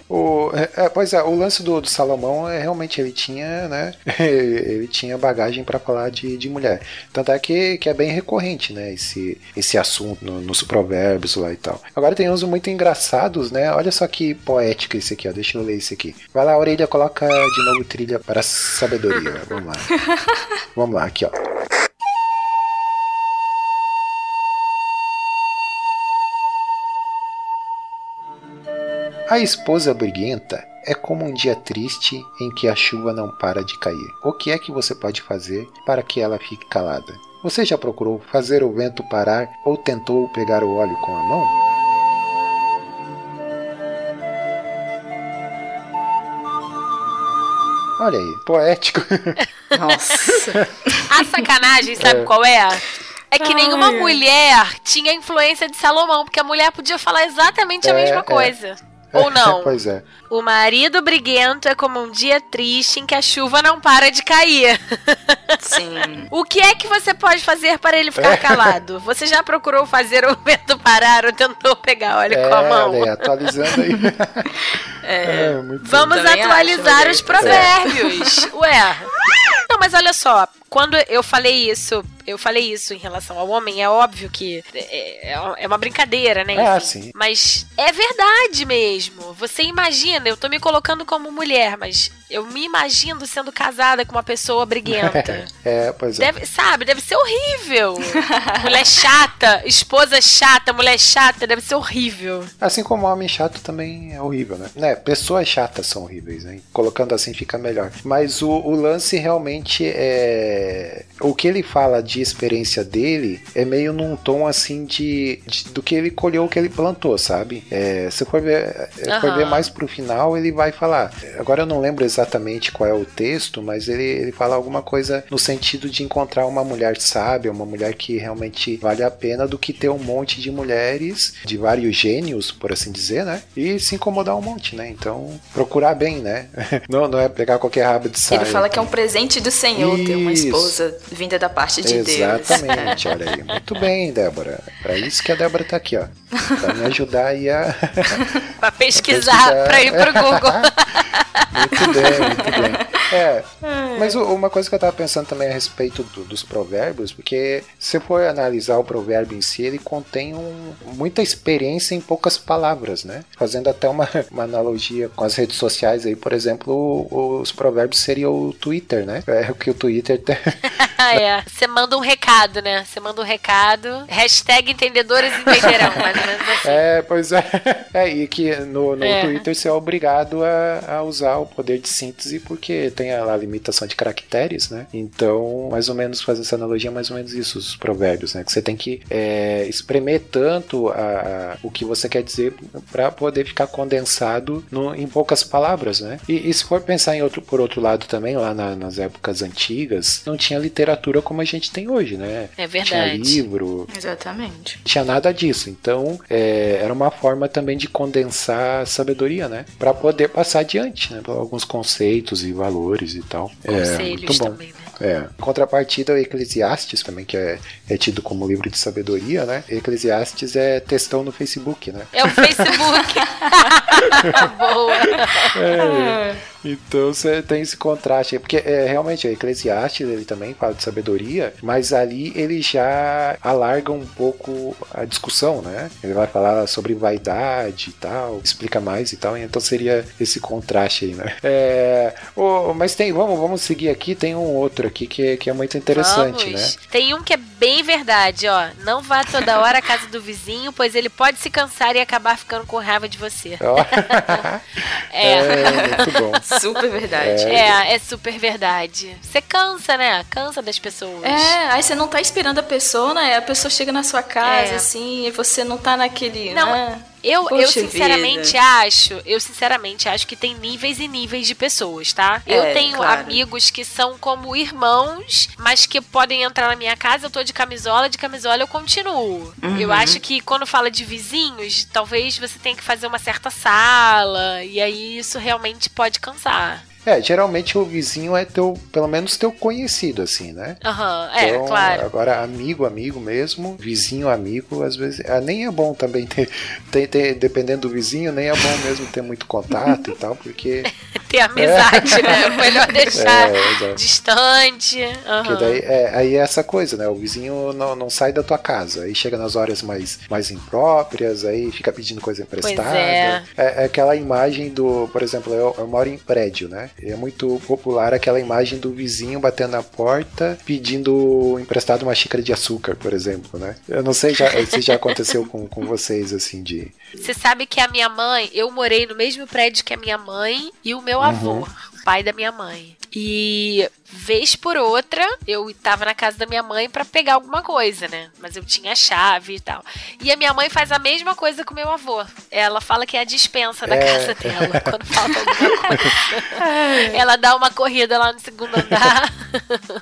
O, é, é, pois é, o lance do, do Salomão é realmente ele tinha, né? Ele tinha bagagem para falar de, de mulher. Tanto é que, que é bem recorrente, né? Esse, esse assunto no- nos provérbios lá e tal. Agora tem uns muito engraçados, né? Olha só que poético esse aqui, ó. Deixa eu ler esse aqui. Vai lá, orelha, coloca de novo trilha para sabedoria. Vamos lá. Vamos lá, aqui, ó. A esposa briguenta é como um dia triste em que a chuva não para de cair. O que é que você pode fazer para que ela fique calada? Você já procurou fazer o vento parar ou tentou pegar o óleo com a mão? Olha aí, poético. Nossa. A sacanagem, sabe qual é? É que nenhuma mulher tinha influência de Salomão, porque a mulher podia falar exatamente a É, mesma é. Ou não? pois é. O marido briguento é como um dia triste em que a chuva não para de cair. Sim. O que é que você pode fazer para ele ficar calado? Você já procurou fazer o vento parar ou tentou pegar óleo É, com a mão? olha aí, atualizando aí. É, muito Vamos atualizar acho, os provérbios. Ué. Não, mas olha só, quando eu falei isso, eu falei isso em relação ao homem, é óbvio que é, é uma brincadeira, né? Enfim. sim. Mas é verdade mesmo. Você imagina, eu tô me colocando como mulher, mas eu me imagino sendo casada com uma pessoa briguenta. É, pois é. Deve, sabe, deve ser horrível. mulher chata, esposa chata, mulher chata, deve ser horrível. Assim como homem chato também é horrível, né? né? Pessoas chatas são horríveis, né? Colocando assim fica melhor. Mas o, o lance realmente é. O que ele fala de experiência dele é meio num tom assim de, de- do que ele colheu, o que ele plantou, sabe? É, se for ver, é, for ver mais pro final, ele vai falar. Agora eu não lembro exatamente qual é o texto, mas ele, ele fala alguma coisa no sentido de encontrar uma mulher sábia, uma mulher que realmente vale a pena do que ter um monte de mulheres de vários gênios, por assim dizer, né? E se incomodar um monte, né? Então, procurar bem, né? Não, não é pegar qualquer rabo de saia. Ele fala que é um presente do Senhor ter uma Isso. esposa vinda da parte de Deus. Exatamente, olha aí. Muito bem, Débora. Pra isso que a Débora tá aqui, ó. Pra me ajudar aí a. Pra pesquisar, pesquisar. pra ir pro Google. Muito bem, muito bem. É, mas o- uma coisa que eu tava pensando também a respeito do- dos provérbios, porque se for analisar o provérbio em si, ele contém um- muita experiência em poucas palavras, né? Fazendo até uma, uma analogia com as redes sociais aí, por exemplo, os provérbios seria o Twitter, né? É o que o Twitter tem. É. Você manda um recado, né? Você manda um recado. Hashtag entendedores entenderão, mais ou menos assim. É, pois é. É, e que no, no É. Twitter você é obrigado a, a usar o poder de síntese porque tem a, a limitação de caracteres, né? Então, mais ou menos, fazer essa analogia, é mais ou menos isso, os provérbios, né? Que você tem que é, espremer tanto a, a- o que você quer dizer para poder ficar condensado no- em poucas palavras, né? E, e se for pensar em outro, por outro lado também, lá na- nas épocas antigas, não tinha literatura como a gente tem hoje, né? É Tinha verdade. livro, Exatamente. tinha nada disso. Então, é, era uma forma também de condensar a sabedoria, né? Para poder passar adiante, né? Por alguns conceitos e valores e tal. é, Conselhos muito bom. também, né? É. Contrapartida, o Eclesiastes também, que é, é tido como livro de sabedoria, né? Eclesiastes é textão no Facebook, né? É o Facebook. Boa. Então você tem esse contraste, porque é, realmente é Eclesiastes ele também fala de sabedoria, mas ali ele já alarga um pouco a discussão, né? Ele vai falar sobre vaidade e tal, explica mais e tal, então seria esse contraste aí, né? É, oh, mas tem, vamos, vamos seguir aqui, tem um outro aqui que, que é muito interessante, Vamos. né? Tem um que é bem verdade, ó. Não vá toda hora à casa do vizinho, pois ele pode se cansar e acabar ficando com raiva de você. Ó. É. é, muito bom. Super verdade. É, é super verdade. Você cansa, né? Cansa das pessoas. É, aí você não tá esperando a pessoa, né? A pessoa chega na sua casa, É. assim, e você não tá naquele. Não, né? Eu, eu sinceramente vida. acho, eu sinceramente acho que tem níveis e níveis de pessoas, tá? É, eu tenho claro. amigos que são como irmãos, mas que podem entrar na minha casa, eu tô de camisola, de camisola eu continuo. Uhum. Eu acho que quando fala de vizinhos, talvez você tenha que fazer uma certa sala, e aí isso realmente pode cansar. É, geralmente o vizinho é teu, pelo menos teu conhecido, assim, né? Aham, é, Então, claro. Agora, amigo, amigo mesmo, vizinho, amigo, às vezes. ah, nem é bom também ter, ter, ter- Dependendo do vizinho, nem é bom mesmo ter muito contato e tal, porque. Ter amizade, né? Melhor deixar É, distante. aham. Porque daí é, aí é essa coisa, né? O vizinho não, não sai da tua casa. Aí chega nas horas mais, mais impróprias, aí fica pedindo coisa emprestada. é. é. aquela imagem do, por exemplo, eu, eu moro em prédio, né? É muito popular aquela imagem do vizinho batendo na porta pedindo emprestado uma xícara de açúcar, por exemplo, né? Eu não sei já, se já aconteceu com, com vocês, assim, de. Você sabe que a minha mãe, eu morei no mesmo prédio que a minha mãe e o meu avô, o pai da minha mãe. E vez por outra, eu tava na casa da minha mãe pra pegar alguma coisa, né? Mas eu tinha chave e tal. E a minha mãe faz a mesma coisa com o meu avô. Ela fala que é a dispensa da É. casa dela quando falta alguma coisa. Ela dá uma corrida lá no segundo andar.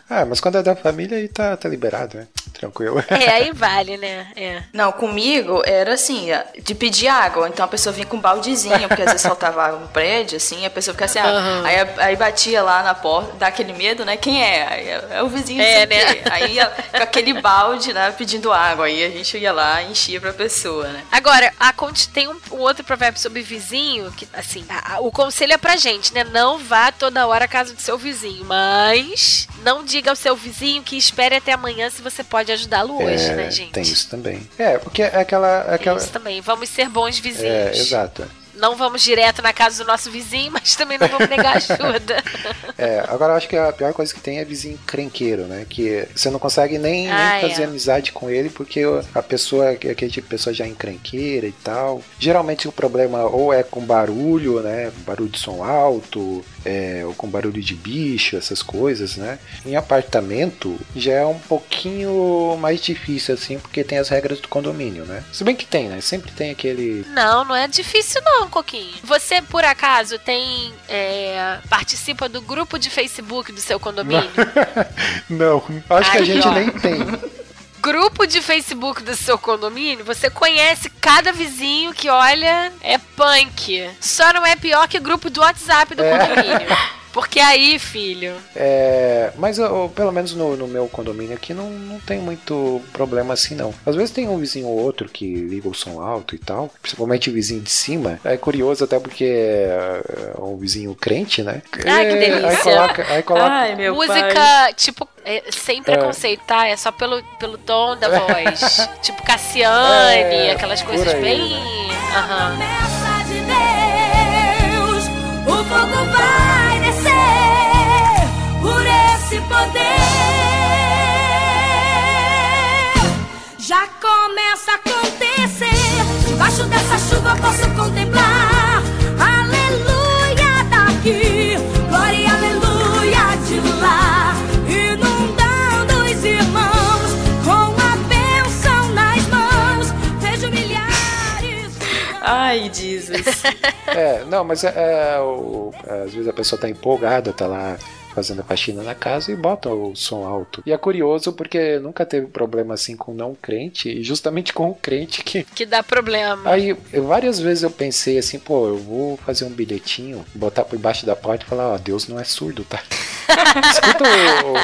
Ah, mas quando é da família aí tá, tá liberado, né? Tranquilo. É, aí vale, né? É. Não, comigo era assim, de pedir água. Então a pessoa vinha com um baldezinho, porque às vezes faltava água no prédio, assim, a pessoa ficava assim, ah, Aham. aí, aí batia lá na porta, dá aquele medo, né? Quem é? Aí é, é o vizinho, É, é, né? né? Aí ia com aquele balde, né, pedindo água. Aí a gente ia lá e enchia pra pessoa, né? Agora, a conte tem um, um outro provérbio sobre vizinho, que, assim, a- a- o conselho é pra gente, né? Não vá toda hora à casa do seu vizinho, mas não diga ao seu vizinho que espere até amanhã se você pode ajudá-lo hoje, É, né, gente? Tem isso também. É, porque é aquela. Tem aquela isso também. Vamos ser bons vizinhos. é, exato. Não vamos direto na casa do nosso vizinho, mas também não vamos negar ajuda. É, agora eu acho que a pior coisa que tem é vizinho crenqueiro, né? Que você não consegue nem, nem Ah, fazer é. amizade com ele porque a pessoa, aquele tipo de pessoa já é encrenqueira e tal. Geralmente o problema ou é com barulho, né? Barulho de som alto, é, ou com barulho de bicho, essas coisas, né? Em apartamento já é um pouquinho mais difícil, assim, porque tem as regras do condomínio, né? Se bem que tem, né? Sempre tem aquele. Não, não é difícil não, Coquinho. Você, por acaso, tem... é, participa do grupo de Facebook do seu condomínio? não, acho que a Aí, gente ó. nem tem. grupo de Facebook do seu condomínio, você conhece cada vizinho que, olha, é punk. Só não é pior que grupo do WhatsApp do condomínio. Porque aí, filho. É, mas eu- pelo menos no, no meu condomínio aqui não, não tem muito problema assim não. Às vezes tem um vizinho ou outro que liga o som alto e tal, principalmente o vizinho de cima. É curioso até porque é é um vizinho crente, né? Ai, que É, delícia. Aí coloca, aí coloca Ai, meu música, pai. tipo, é, sem preconceito, tá? É só pelo, pelo tom da voz. tipo Cassiane, É, aquelas coisas aí, bem. Aham. promessa Já começa a acontecer. Debaixo dessa chuva posso contemplar. Aleluia daqui, glória e aleluia de lá. Inundando os irmãos com a bênção nas mãos. Vejo milhares. Ai, Jesus. É, não, mas é, é, o- às vezes a pessoa tá empolgada, tá lá fazendo a faxina na casa e bota o som alto. E é curioso porque nunca teve problema assim com não crente, e justamente com o crente que. Que dá problema. Aí, eu- várias vezes eu pensei assim, pô, eu vou fazer um bilhetinho, botar por baixo da porta e falar, ó, Deus não é surdo, tá? Escuta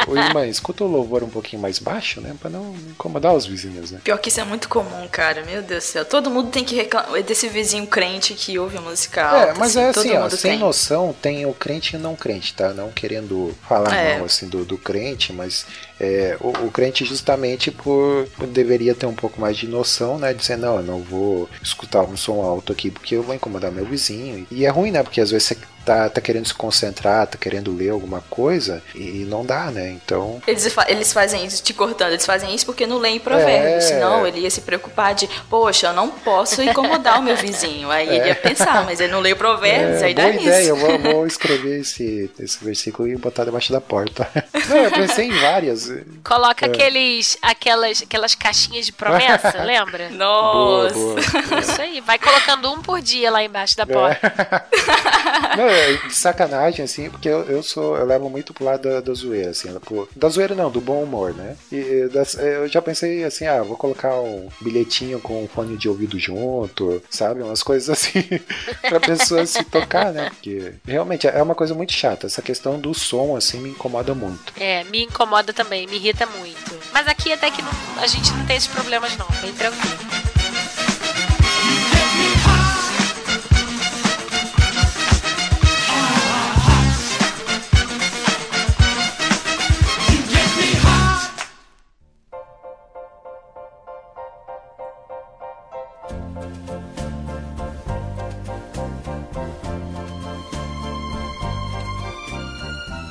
o, o, irmã, escuta o louvor um pouquinho mais baixo, né? Pra não incomodar os vizinhos, né? Pior que isso é muito comum, cara. Meu Deus do céu. Todo mundo tem que reclamar desse vizinho crente que ouve música alta. É, mas assim, é assim, ó, sem tem. noção tem o crente e o não crente, tá? Não querendo falar É. mal assim do, do crente, mas é, o, o crente justamente por, deveria ter um pouco mais de noção, né? Dizer, não, eu não vou escutar um som alto aqui porque eu vou incomodar meu vizinho. E é ruim, né? Porque às vezes você tá, tá querendo se concentrar, tá querendo ler alguma coisa e não dá, né? Então. Eles, fa- eles fazem isso, te cortando, eles fazem isso porque não leem provérbios. É. Senão ele ia se preocupar de, poxa, eu não posso incomodar o meu vizinho. Aí ele ia pensar, mas ele não lê provérbios, É, aí dá boa nisso. ideia, eu vou, vou escrever esse, esse versículo e botar debaixo da porta. Não, eu pensei em várias. Coloca É. aqueles, aquelas, aquelas caixinhas de promessa, lembra? Boa, Nossa. boa. Isso aí, vai colocando um por dia lá embaixo da porta. Não, é de sacanagem, assim, porque eu, eu sou. Eu levo muito pro lado da, da zoeira, assim. pro- da zoeira não, do bom humor, né? E e das- eu já pensei assim, ah, vou colocar um bilhetinho com um fone de ouvido junto, sabe? Umas coisas assim, pra pessoa se tocar, né? Porque realmente é uma coisa muito chata. Essa questão do som, assim, me incomoda muito. É, me incomoda também, me irrita muito. Mas aqui até que não- a gente não tem esses problemas não, bem tranquilo.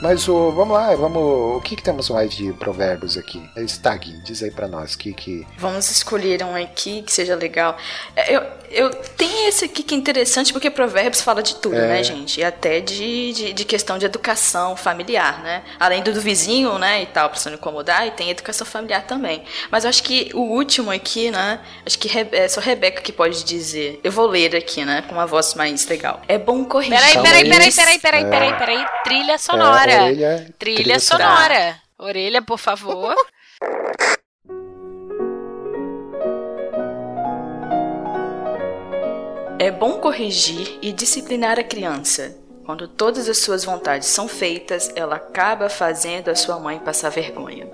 Mas o, vamos lá, vamos. O que, que temos mais de provérbios aqui? Stag, diz aí pra nós. Que, que... Vamos escolher um aqui que seja legal. É, Eu, eu tenho esse aqui que é interessante porque Provérbios fala de tudo, É. né, gente? E até de, de, de questão de educação familiar, né? Além do do vizinho, né, e tal, pra você não incomodar, e tem educação familiar também. Mas eu acho que o último aqui, né, acho que Rebe- é só Rebeca que pode dizer. Eu vou ler aqui, né, com uma voz mais legal. É bom corrigir. Peraí, peraí, aí. peraí, peraí, peraí, É. peraí, peraí. Trilha sonora. É, orelha, Trilha sonora. sonora. Orelha, por favor. É bom corrigir e disciplinar a criança. Quando todas as suas vontades são feitas, ela acaba fazendo a sua mãe passar vergonha.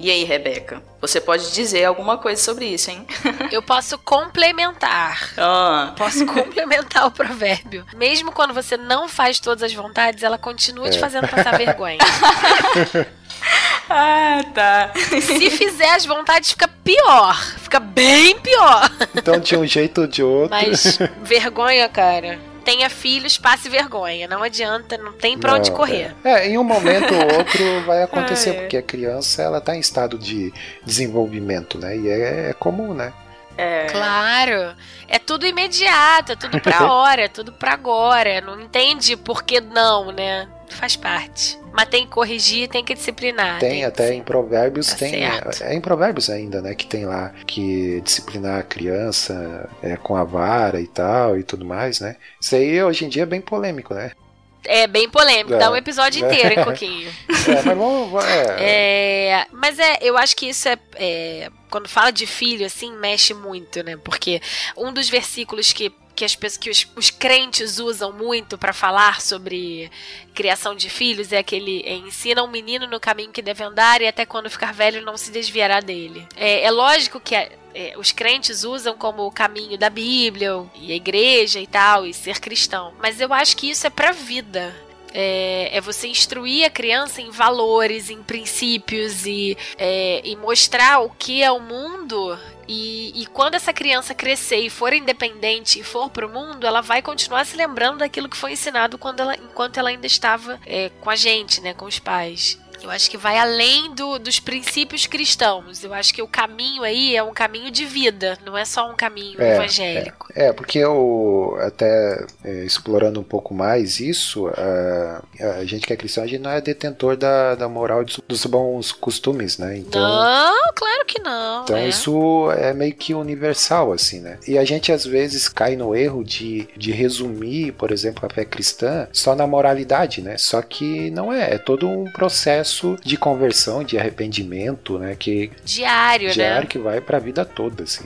E aí, Rebeca? Você pode dizer alguma coisa sobre isso, hein? Eu posso complementar. Ah, Posso complementar o provérbio. Mesmo quando você não faz todas as vontades, ela continua te É. fazendo passar vergonha. ah tá. Se fizer as vontades, fica pior. Fica bem pior. Então, de um jeito ou de outro. Mas vergonha, cara. Tenha filhos, passe vergonha. Não adianta, não tem pra onde Não, correr. É. É, em um momento ou outro vai acontecer, Ah, é. porque a criança ela tá em estado de desenvolvimento, né? E é, é comum, né? É. Claro. É tudo imediato, é tudo pra hora, é tudo pra agora. Não entende por que não, né? Faz parte. Mas tem que corrigir, tem que disciplinar. tem até em provérbios, Tá tem. certo. É em provérbios ainda, né? Que tem lá que disciplinar a criança é, com a vara e tal e tudo mais, né? Isso aí hoje em dia é bem polêmico, né? É bem polêmico, É. dá um episódio É. inteiro, hein, Coquinho? É, mas vamos. vamos- é, É, mas é, eu acho que isso é, é, Quando fala de filho, assim, mexe muito, né? Porque um dos versículos que, que, as que os, os crentes usam muito pra falar sobre criação de filhos é aquele: é, ensina um menino no caminho que deve andar e até quando ficar velho não se desviará dele. É, é lógico que. a- é, os crentes usam como o caminho da Bíblia e a igreja e tal, e ser cristão. Mas eu acho que isso é pra vida. É, é você instruir a criança em valores, em princípios e, é, e mostrar o que é o mundo. E, e quando essa criança crescer e for independente e for pro mundo, ela vai continuar se lembrando daquilo que foi ensinado quando ela, enquanto ela ainda estava é, com a gente, né, com os pais. Eu acho que vai além do- dos princípios cristãos. Eu acho que o caminho aí é um caminho de vida, não é só um caminho É, evangélico. É, porque eu, até é, explorando um pouco mais isso, a, a gente que é cristão, a gente não é detentor da, da moral dos, dos bons costumes, né? Então, Não, claro que não. então é. isso é meio que universal, assim, né? E a gente às vezes cai no erro de, de resumir, por exemplo, a fé cristã só na moralidade, né? Só que não é, é todo um processo de conversão, de arrependimento, né? Que Diário, né? diário que vai pra vida toda, assim.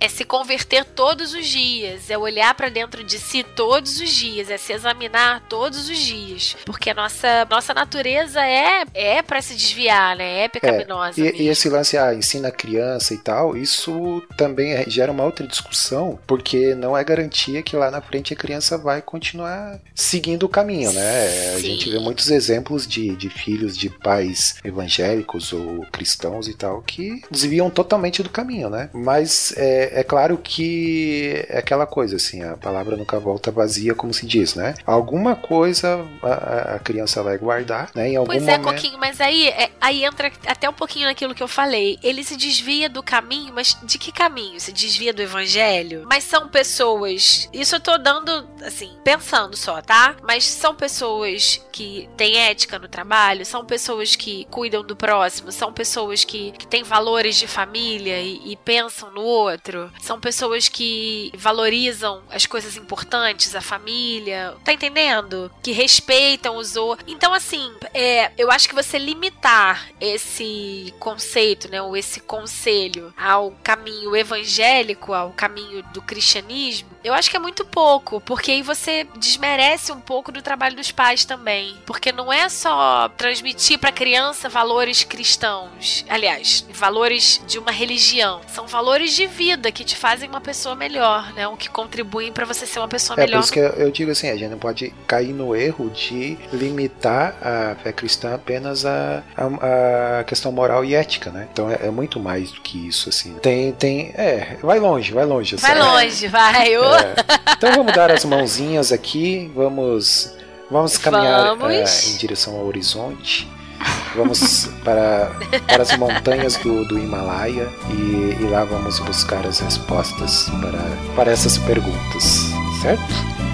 É se converter todos os dias, é olhar para dentro de si todos os dias, é se examinar todos os dias, porque a nossa nossa natureza é é para se desviar, né? É pecaminosa. E, mesmo. e esse lance, ah, ensina a criança e tal, isso também é- gera uma outra discussão, porque não é garantia que lá na frente a criança vai continuar seguindo o caminho, né? A Sim. gente vê muitos exemplos de, de filhos de pais evangélicos ou cristãos e tal que desviam totalmente do caminho, né? Mas é, é claro que é aquela coisa, assim, a palavra nunca volta vazia, como se diz, né? Alguma coisa a, a- a criança vai guardar, né? Em algum Pois é, momento. Coquinho, mas aí, é- aí entra até um pouquinho naquilo que eu falei. Ele se desvia do caminho, mas de que caminho? Se desvia do evangelho? Mas são pessoas. Isso eu tô dando, assim, pensando só, tá? Mas são pessoas que têm ética no trabalho, são pessoas que cuidam do próximo, são pessoas que, que têm valores de família e, e pensam no outro, são pessoas que valorizam as coisas importantes, a família, tá entendendo? Que respeitam os outros. Então, assim, é, eu acho que você limitar esse conceito, né, ou esse conselho ao caminho evangélico, ao caminho do cristianismo, eu acho que é muito pouco, porque aí você desmerece um pouco do trabalho dos pais também, porque não é só transmitir para criança valores cristãos, aliás, valores de uma religião, são valores de vida que te fazem uma pessoa melhor, né, o que contribuem para você ser uma pessoa É, por melhor. isso que eu, eu digo assim, a gente não pode cair no erro de limitar a fé cristã apenas a, a, a questão moral e ética, né? Então é, é muito mais do que isso, assim. Tem, tem, é, vai longe, vai longe. Vai assim. longe, vai. ô. É. Então vamos dar as mãozinhas aqui, vamos, vamos caminhar Vamos. é, em direção ao horizonte. Vamos para, para as montanhas do, do Himalaia e, e lá vamos buscar as respostas para, para essas perguntas, certo?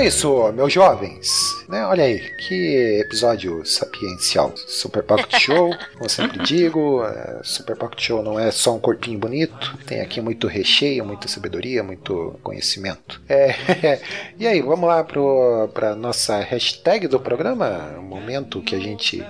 Isso, meus jovens. Né? Olha aí, que episódio sapiencial. Super Pocket Show, como eu sempre digo. é, Super Pocket Show não é só um corpinho bonito. Tem aqui muito recheio, muita sabedoria, muito conhecimento. É, e aí, vamos lá para nossa hashtag do programa? Um momento que a gente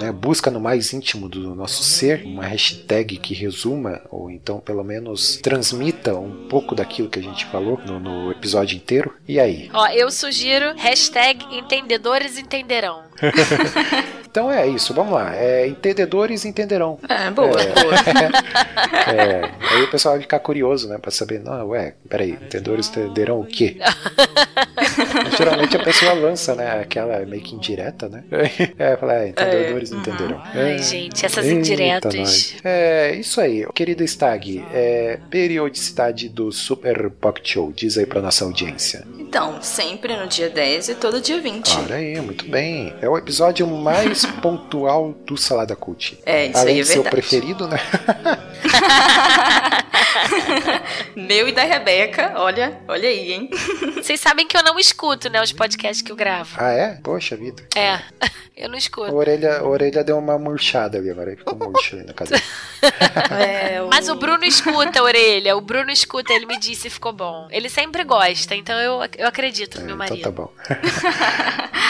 né, busca no mais íntimo do nosso ser uma hashtag que resuma, ou então pelo menos transmita um pouco daquilo que a gente falou no, no episódio inteiro. E aí? Ó, eu sugiro hashtag entendedores entenderão. Então é isso, vamos lá. É, entendedores entenderão. É, boa, É. boa. É, aí o pessoal vai ficar curioso, né? Pra saber, não, ué, peraí, entendedores entenderão o quê? Geralmente a pessoa lança, né? Aquela meio que indireta, né? É, fala, é, entendedores entenderão. Ai, É. gente, essas indiretas. É, isso aí. Querida Stag, é, periodicidade do Super Pocket Show. Diz aí pra nossa audiência. Então, sempre no dia 10 e todo dia 20. Olha aí, muito bem. É o episódio mais pontual do Salada Cult. É, isso Além aí é de ser o verdade. preferido, né? Meu e da Rebeca, olha, olha aí, hein? Vocês sabem que eu não escuto, né, os podcasts que eu gravo. Ah, é? Poxa vida. É, eu não A escuto. orelha, a orelha deu uma murchada ali agora. Ficou murcha ali na cadeira. É, Mas o Bruno escuta a orelha, o Bruno escuta, ele me disse ficou bom. Ele sempre gosta, então eu, eu acredito no meu Então tá marido. bom.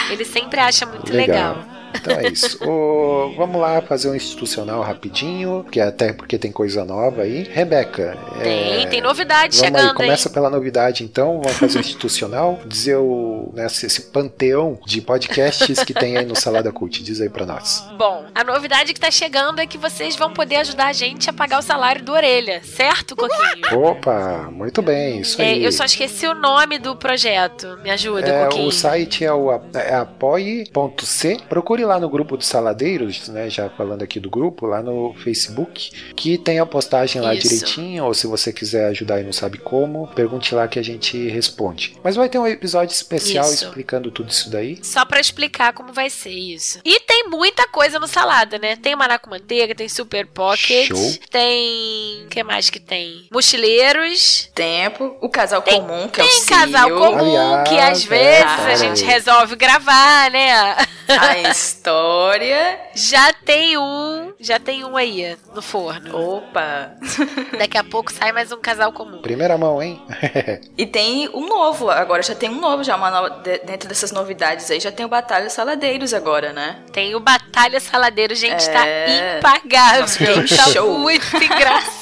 Ele sempre acha muito legal. Legal. Então é isso. Ô, vamos lá fazer um institucional rapidinho, que até porque tem coisa nova aí. Rebeca. Tem, é, tem novidade Vamos chegando aí, começa aí. pela novidade então, vamos fazer o institucional, dizer o, né, esse, panteão de podcasts que tem aí no Salada Cult, diz aí pra nós. Bom, a novidade que tá chegando é que vocês vão poder ajudar a gente a pagar o salário do Orelha, certo, Coquinho? Opa, muito bem, isso É, aí. eu só esqueci o nome do projeto. Me ajuda, É, Coquinho. o site é o é apoie.c. Procure lá no grupo dos saladeiros, né? Já falando aqui do grupo, lá no Facebook, que tem a postagem lá Isso. direitinho. Ou se você quiser ajudar e não sabe como, pergunte lá que a gente responde. Mas vai ter um episódio especial Isso. explicando tudo isso daí. Só pra explicar como vai ser isso. E tem tem muita coisa no salada, né? Tem maná com manteiga, tem super pocket, Show. tem. O que mais que tem? Mochileiros. Tempo, o casal comum, que é o Tem casal comum Aliás, que às é, vezes a cara. gente resolve gravar, né? a história. Já tem um, já tem um aí no forno. Opa! Daqui a pouco sai mais um casal comum. Primeira mão, hein? E tem um novo, agora já tem um novo, já uma nova, dentro dessas novidades aí, já tem o Batalha Saladeiros agora, né? Tem o Batalha Saladeiro, gente, tá É. impagável. Nossa, Tá show. muito engraçado.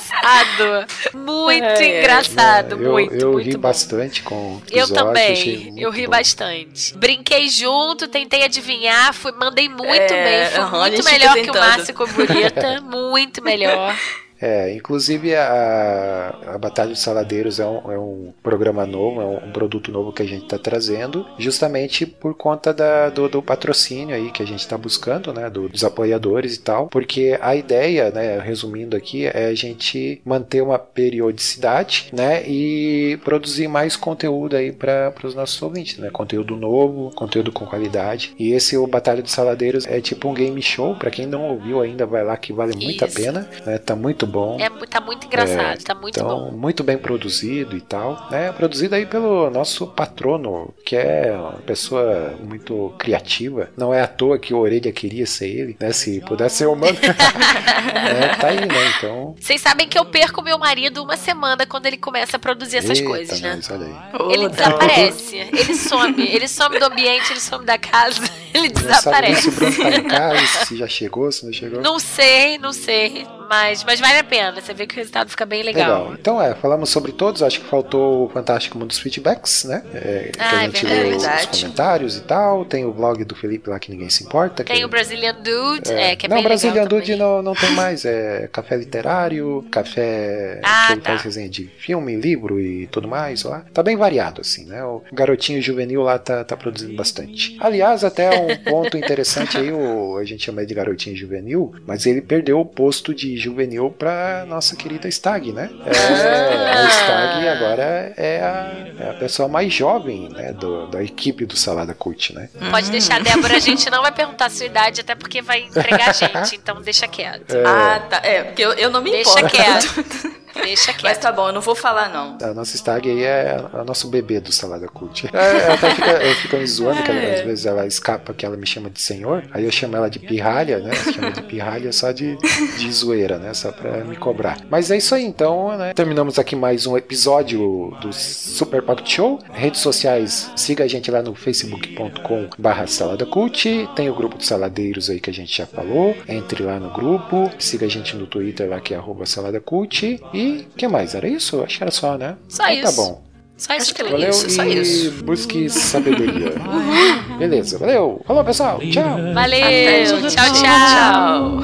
Muito Ai, ai. engraçado, eu muito, eu muito ri bom. bastante com o Eu episódio, achei também, muito eu ri bom. bastante. Brinquei junto, tentei adivinhar, fui, mandei muito É, bem, foi muito melhor que o. Márcio com Burita, muito melhor. É, inclusive a, a Batalha dos Saladeiros é um, é um programa novo, é um, um produto novo que a gente está trazendo, justamente por conta da- do, do patrocínio aí que a gente está buscando, né, do- dos apoiadores e tal, porque a ideia, né, resumindo aqui, é a gente manter uma periodicidade, né, e produzir mais conteúdo aí para os nossos ouvintes, né, conteúdo novo, conteúdo com qualidade. E esse o Batalha dos Saladeiros é tipo um game show, para quem não ouviu ainda, vai lá que vale muito a pena, né, tá muito bom. É, tá muito engraçado, tá muito Então, bom. muito bem produzido e tal. né? Produzido aí pelo nosso patrono, que é uma pessoa muito criativa. Não é à toa que o Orelha queria ser ele, né? Se pudesse ser humano. é, tá aí, né? Então. Vocês sabem que eu perco meu marido uma semana quando ele começa a produzir essas eita, coisas, né? nós, olha aí. Ele desaparece, ele some, ele some do ambiente, ele some da casa, ele Não sabe se desaparece. o Bruno tá em casa, se já chegou, se não chegou. Não sei, não sei, mas, mas vale a pena, você vê que o resultado fica bem legal. Então é, falamos sobre todos, acho que faltou o Fantástico Mundo dos Feedbacks, né? É, que Ah, a é gente verdade. lê os Verdade. comentários e tal. Tem o blog do Felipe lá que ninguém se importa. que Tem é- o Brazilian Dude, é, que é não, bem Brazilian legal Dude também. não, não tem mais. É café literário, café Ah, que ele tá. faz resenha de filme, livro e tudo mais lá. Tá bem variado, assim, né? O garotinho juvenil lá tá, tá produzindo bastante. Aliás, até um ponto interessante aí, o, a gente chama ele de garotinho juvenil, mas ele perdeu o posto de juvenil pra nossa querida Stag, né? É, a Stag agora é a, é a pessoa mais jovem, né? Do, da equipe do Salada Cult, né? Pode deixar, Débora, a gente não vai perguntar a sua idade, até porque vai entregar a gente, então deixa quieto. Ah, tá. É, porque eu, eu não me Deixa importo. quieto. Deixa Mas quieto. tá bom, eu não vou falar, não. A nossa Stag aí é o nosso bebê do Salada Cult. É, ela até fica, eu fico me zoando, que ela- às vezes ela escapa que ela me chama de senhor, aí eu chamo ela de pirralha, né? Chama de pirralha só de, de zoeira, né? Só pra me cobrar. Mas é isso aí, então, né? Terminamos aqui mais um episódio do Super Pocket Show. Redes sociais, siga a gente lá no facebook.com barra Salada Cult. Tem o grupo dos saladeiros aí que a gente já falou. Entre lá no grupo. Siga a gente no Twitter lá que é arroba Salada Cult. E o que mais? Era isso? Acho que era só, né? Só Então isso. Tá bom. Só isso Acho que Valeu Isso, só e isso. busque sabedoria. Beleza, valeu. Falou, pessoal. Tchau. Valeu, tchau, tchau.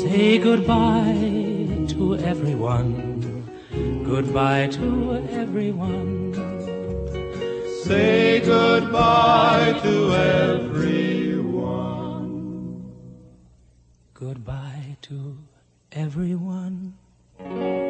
Say goodbye to everyone. Goodbye to everyone. Say goodbye to everyone. Goodbye to everyone. Thank you.